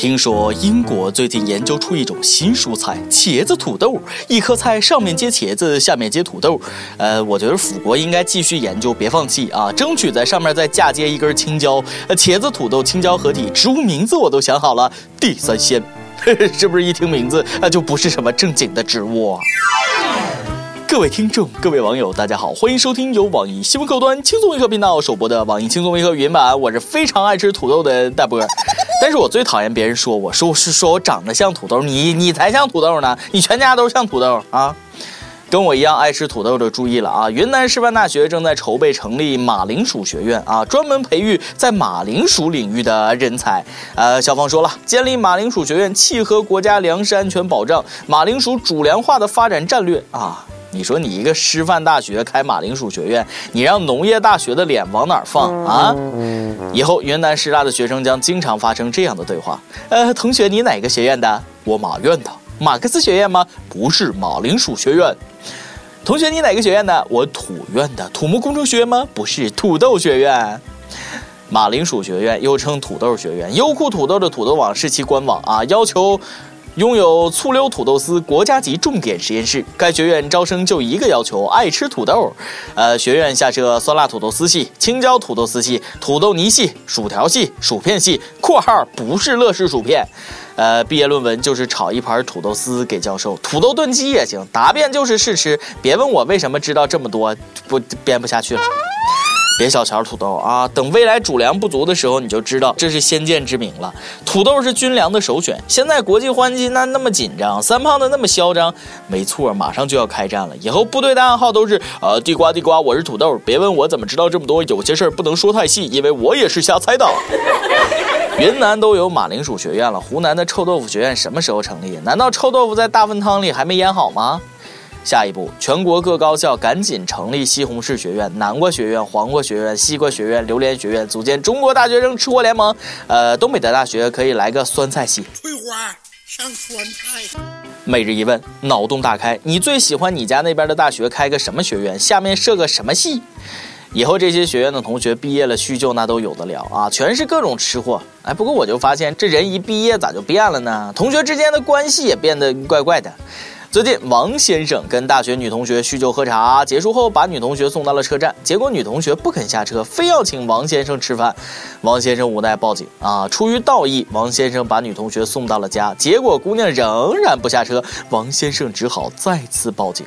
听说英国最近研究出一种新蔬菜——茄子土豆，一颗菜上面接茄子，下面接土豆。呃，我觉得腐国应该继续研究，别放弃啊！争取在上面再嫁接一根青椒。呃，茄子土豆青椒合体，植物名字我都想好了，地三鲜。是不是一听名字啊就不是什么正经的植物？各位听众，各位网友，大家好，欢迎收听由网易新闻客户端轻松一刻频道首播的网易轻松一刻语音版。我是非常爱吃土豆的大波。但是我最讨厌别人说我说我是说我长得像土豆，你你才像土豆呢，你全家都像土豆啊！跟我一样爱吃土豆的注意了啊！云南师范大学正在筹备成立马铃薯学院啊，专门培育在马铃薯领域的人才。呃，校方说了，建立马铃薯学院契合国家粮食安全保障、马铃薯主粮化的发展战略啊。你说你一个师范大学开马铃薯学院，你让农业大学的脸往哪儿放啊？以后云南师大的学生将经常发生这样的对话：呃，同学，你哪个学院的？我马院的。马克思学院吗？不是，马铃薯学院。同学，你哪个学院的？我土院的。土木工程学院吗？不是，土豆学院。马铃薯学院又称土豆学院，优酷土豆的土豆网是其官网啊，要求。拥有醋溜土豆丝国家级重点实验室，该学院招生就一个要求：爱吃土豆。呃，学院下设酸辣土豆丝系、青椒土豆丝系、土豆泥系、薯条系、薯片系（括号不是乐事薯片）。呃，毕业论文就是炒一盘土豆丝给教授，土豆炖鸡也行。答辩就是试吃，别问我为什么知道这么多，不编不下去了。别小瞧土豆啊！等未来主粮不足的时候，你就知道这是先见之明了。土豆是军粮的首选。现在国际环境那那么紧张，三胖子那么嚣张，没错，马上就要开战了。以后部队的暗号都是呃地瓜地瓜，我是土豆。别问我怎么知道这么多，有些事儿不能说太细，因为我也是瞎猜的。云南都有马铃薯学院了，湖南的臭豆腐学院什么时候成立？难道臭豆腐在大粪汤里还没腌好吗？下一步，全国各高校赶紧成立西红柿学院、南瓜学院、黄瓜学院、西瓜学院、榴莲学院，组建中国大学生吃货联盟。呃，东北的大学可以来个酸菜系。翠花上酸菜。每日一问，脑洞大开，你最喜欢你家那边的大学开个什么学院？下面设个什么系？以后这些学院的同学毕业了叙旧那都有的聊啊，全是各种吃货。哎，不过我就发现这人一毕业咋就变了呢？同学之间的关系也变得怪怪的。最近，王先生跟大学女同学叙旧喝茶，结束后把女同学送到了车站，结果女同学不肯下车，非要请王先生吃饭。王先生无奈报警啊，出于道义，王先生把女同学送到了家，结果姑娘仍然不下车，王先生只好再次报警。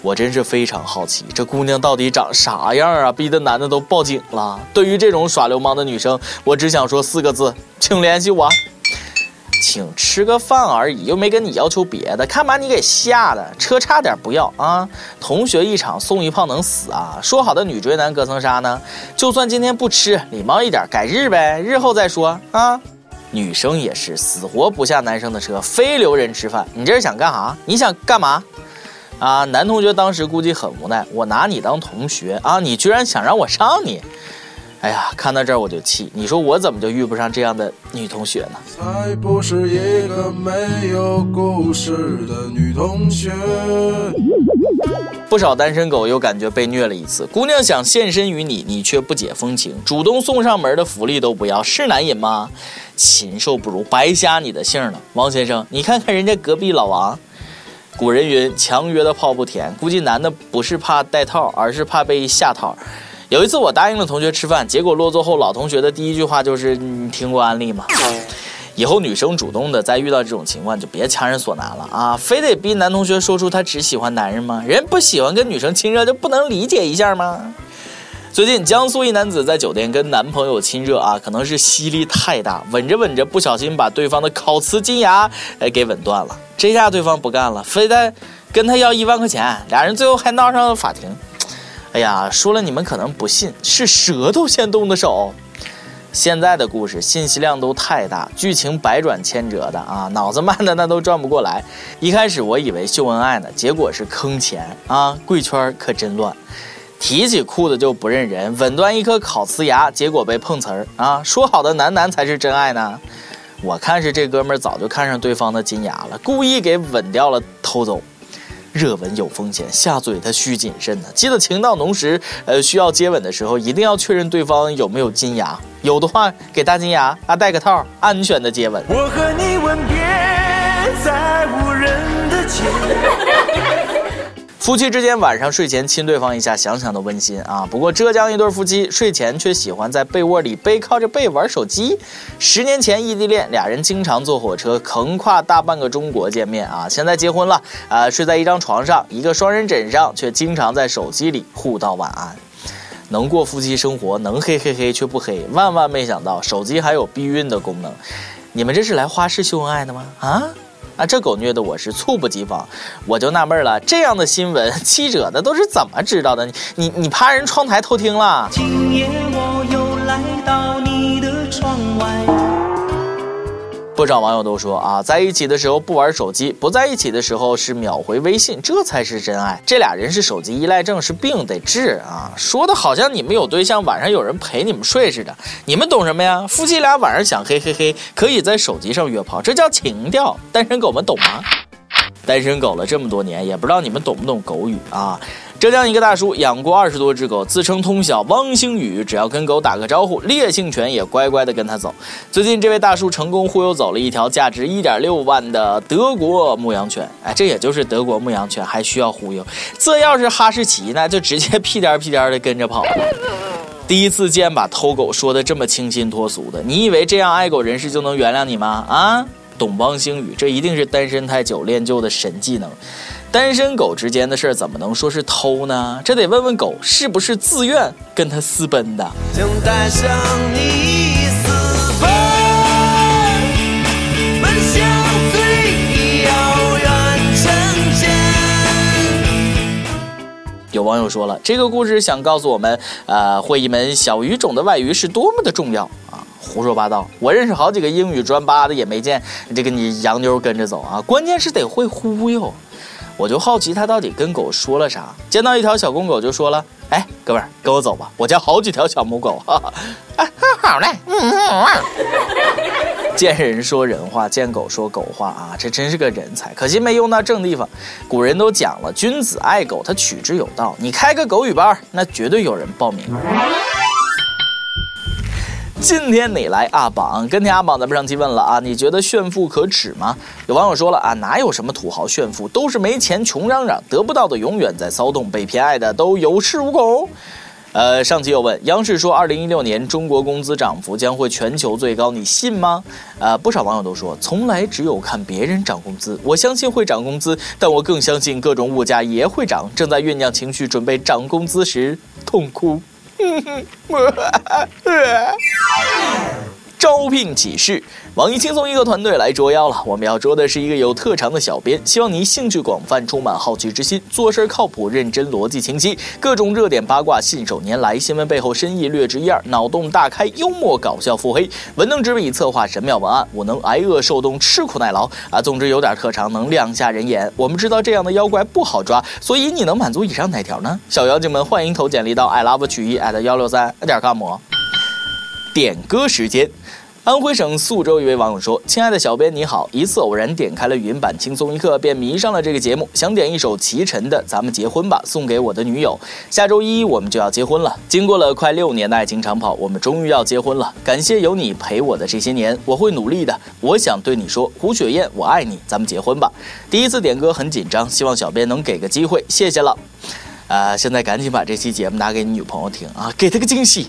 我真是非常好奇，这姑娘到底长啥样啊？逼得男的都报警了。对于这种耍流氓的女生，我只想说四个字，请联系我。请吃个饭而已，又没跟你要求别的，看把你给吓的，车差点不要啊！同学一场送一炮能死啊？说好的女追男隔层纱呢？就算今天不吃，礼貌一点，改日呗，日后再说啊！女生也是死活不下男生的车，非留人吃饭，你这是想干啥？你想干嘛？啊！男同学当时估计很无奈，我拿你当同学啊，你居然想让我上你！哎呀，看到这儿我就气！你说我怎么就遇不上这样的女同学呢？才不是一个没有故事的女同学。不少单身狗又感觉被虐了一次。姑娘想献身于你，你却不解风情，主动送上门的福利都不要，是男人吗？禽兽不如，白瞎你的性了。王先生，你看看人家隔壁老王。古人云：强约的泡不甜。估计男的不是怕带套，而是怕被下套。有一次我答应了同学吃饭，结果落座后，老同学的第一句话就是：“你听过安利吗？”以后女生主动的再遇到这种情况，就别强人所难了啊！非得逼男同学说出他只喜欢男人吗？人不喜欢跟女生亲热，就不能理解一下吗？最近江苏一男子在酒店跟男朋友亲热啊，可能是吸力太大，吻着吻着不小心把对方的烤瓷金牙哎给吻断了。这下对方不干了，非得跟他要一万块钱，俩人最后还闹上了法庭。哎呀，说了你们可能不信，是舌头先动的手。现在的故事信息量都太大，剧情百转千折的啊，脑子慢的那都转不过来。一开始我以为秀恩爱呢，结果是坑钱啊，贵圈可真乱。提起裤子就不认人，吻断一颗烤瓷牙，结果被碰瓷儿啊。说好的男男才是真爱呢？我看是这哥们儿早就看上对方的金牙了，故意给吻掉了偷走。热吻有风险，下嘴它需谨慎呢。记得情到浓时，呃，需要接吻的时候，一定要确认对方有没有金牙，有的话给大金牙啊戴个套，安全的接吻。我和你吻别在无人的街。夫妻之间晚上睡前亲对方一下，想想都温馨啊。不过浙江一对夫妻睡前却喜欢在被窝里背靠着背玩手机。十年前异地恋，俩人经常坐火车横跨大半个中国见面啊。现在结婚了啊，睡在一张床上，一个双人枕上，却经常在手机里互道晚安。能过夫妻生活，能嘿嘿嘿却不黑，万万没想到手机还有避孕的功能。你们这是来花式秀恩爱的吗？啊？啊，这狗虐的我是猝不及防，我就纳闷了，这样的新闻记者的都是怎么知道的？你你你趴人窗台偷听了？今夜我又来到你不少网友都说啊，在一起的时候不玩手机，不在一起的时候是秒回微信，这才是真爱。这俩人是手机依赖症，是病得治啊！说的好像你们有对象，晚上有人陪你们睡似的，你们懂什么呀？夫妻俩晚上想嘿嘿嘿，可以在手机上约炮，这叫情调。单身狗们懂吗？单身狗了这么多年，也不知道你们懂不懂狗语啊？浙江一个大叔养过二十多只狗，自称通晓汪星语，只要跟狗打个招呼，烈性犬也乖乖的跟他走。最近这位大叔成功忽悠走了一条价值一点六万的德国牧羊犬，哎，这也就是德国牧羊犬还需要忽悠，这要是哈士奇呢，就直接屁颠屁颠的跟着跑了。第一次见把偷狗说的这么清新脱俗的，你以为这样爱狗人士就能原谅你吗？啊，懂汪星语，这一定是单身太久练就的神技能。单身狗之间的事儿怎么能说是偷呢？这得问问狗是不是自愿跟他私奔的。将带上你私奔，奔向最遥远城有网友说了，这个故事想告诉我们，呃，会一门小语种的外语是多么的重要！胡说八道，我认识好几个英语专八的，也没见这个你洋妞跟着走啊。关键是得会忽悠。我就好奇他到底跟狗说了啥。见到一条小公狗就说了：“哎，哥们儿，跟我走吧，我家好几条小母狗。”哈哈，好嘞。见人说人话，见狗说狗话啊，这真是个人才，可惜没用到正地方。古人都讲了，君子爱狗，他取之有道。你开个狗语班，那绝对有人报名。今天你来阿榜，跟天阿榜咱们上期问了啊，你觉得炫富可耻吗？有网友说了啊，哪有什么土豪炫富，都是没钱穷嚷嚷，得不到的永远在骚动，被偏爱的都有恃无恐。呃，上期又问，央视说二零一六年中国工资涨幅将会全球最高，你信吗？呃，不少网友都说，从来只有看别人涨工资，我相信会涨工资，但我更相信各种物价也会涨。正在酝酿情绪，准备涨工资时，痛哭。嗯 哼招聘启事：网易轻松一个团队来捉妖了。我们要捉的是一个有特长的小编，希望你兴趣广泛，充满好奇之心，做事靠谱、认真、逻辑清晰，各种热点八卦信手拈来，新闻背后深意略知一二，脑洞大开，幽默搞笑腹黑，文能执笔策划神妙文案，我能挨饿受冻，吃苦耐劳啊！总之有点特长，能亮瞎人眼。我们知道这样的妖怪不好抓，所以你能满足以上哪条呢？小妖精们欢迎投简历到 i love 曲艺 at 幺六三点 com。点歌时间。安徽省宿州一位网友说：“亲爱的小编你好，一次偶然点开了语音版《轻松一刻》，便迷上了这个节目。想点一首齐晨的《咱们结婚吧》，送给我的女友。下周一我们就要结婚了。经过了快六年的爱情长跑，我们终于要结婚了。感谢有你陪我的这些年，我会努力的。我想对你说，胡雪燕，我爱你，咱们结婚吧。第一次点歌很紧张，希望小编能给个机会，谢谢了。啊，现在赶紧把这期节目拿给你女朋友听啊，给她个惊喜。”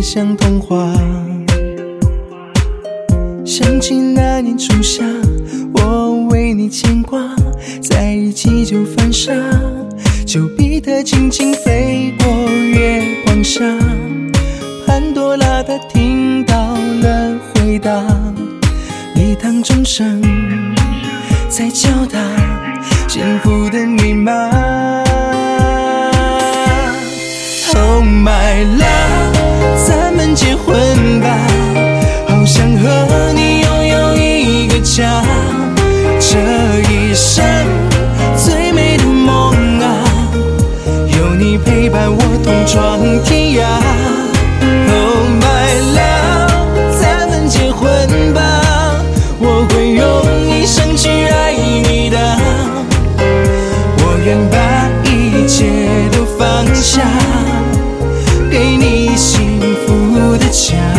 像童话，想起那年初夏，我为你牵挂，在一起就犯傻，丘比特轻轻飞。愿把一切都放下。给你幸福的家。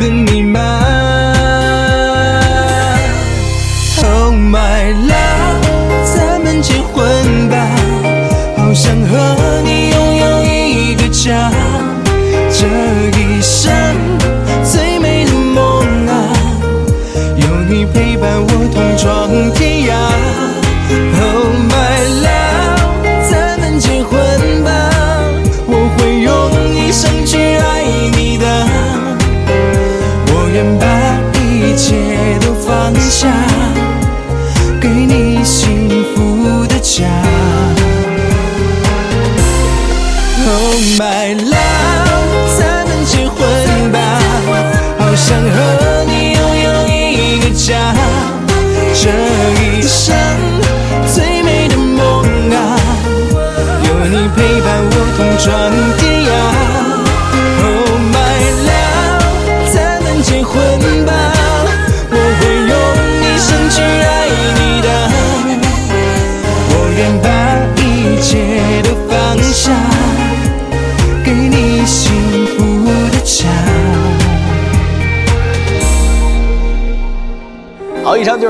想和你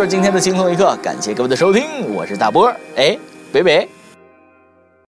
今天的轻松一刻，感谢各位的收听，我是大波儿，哎，北北。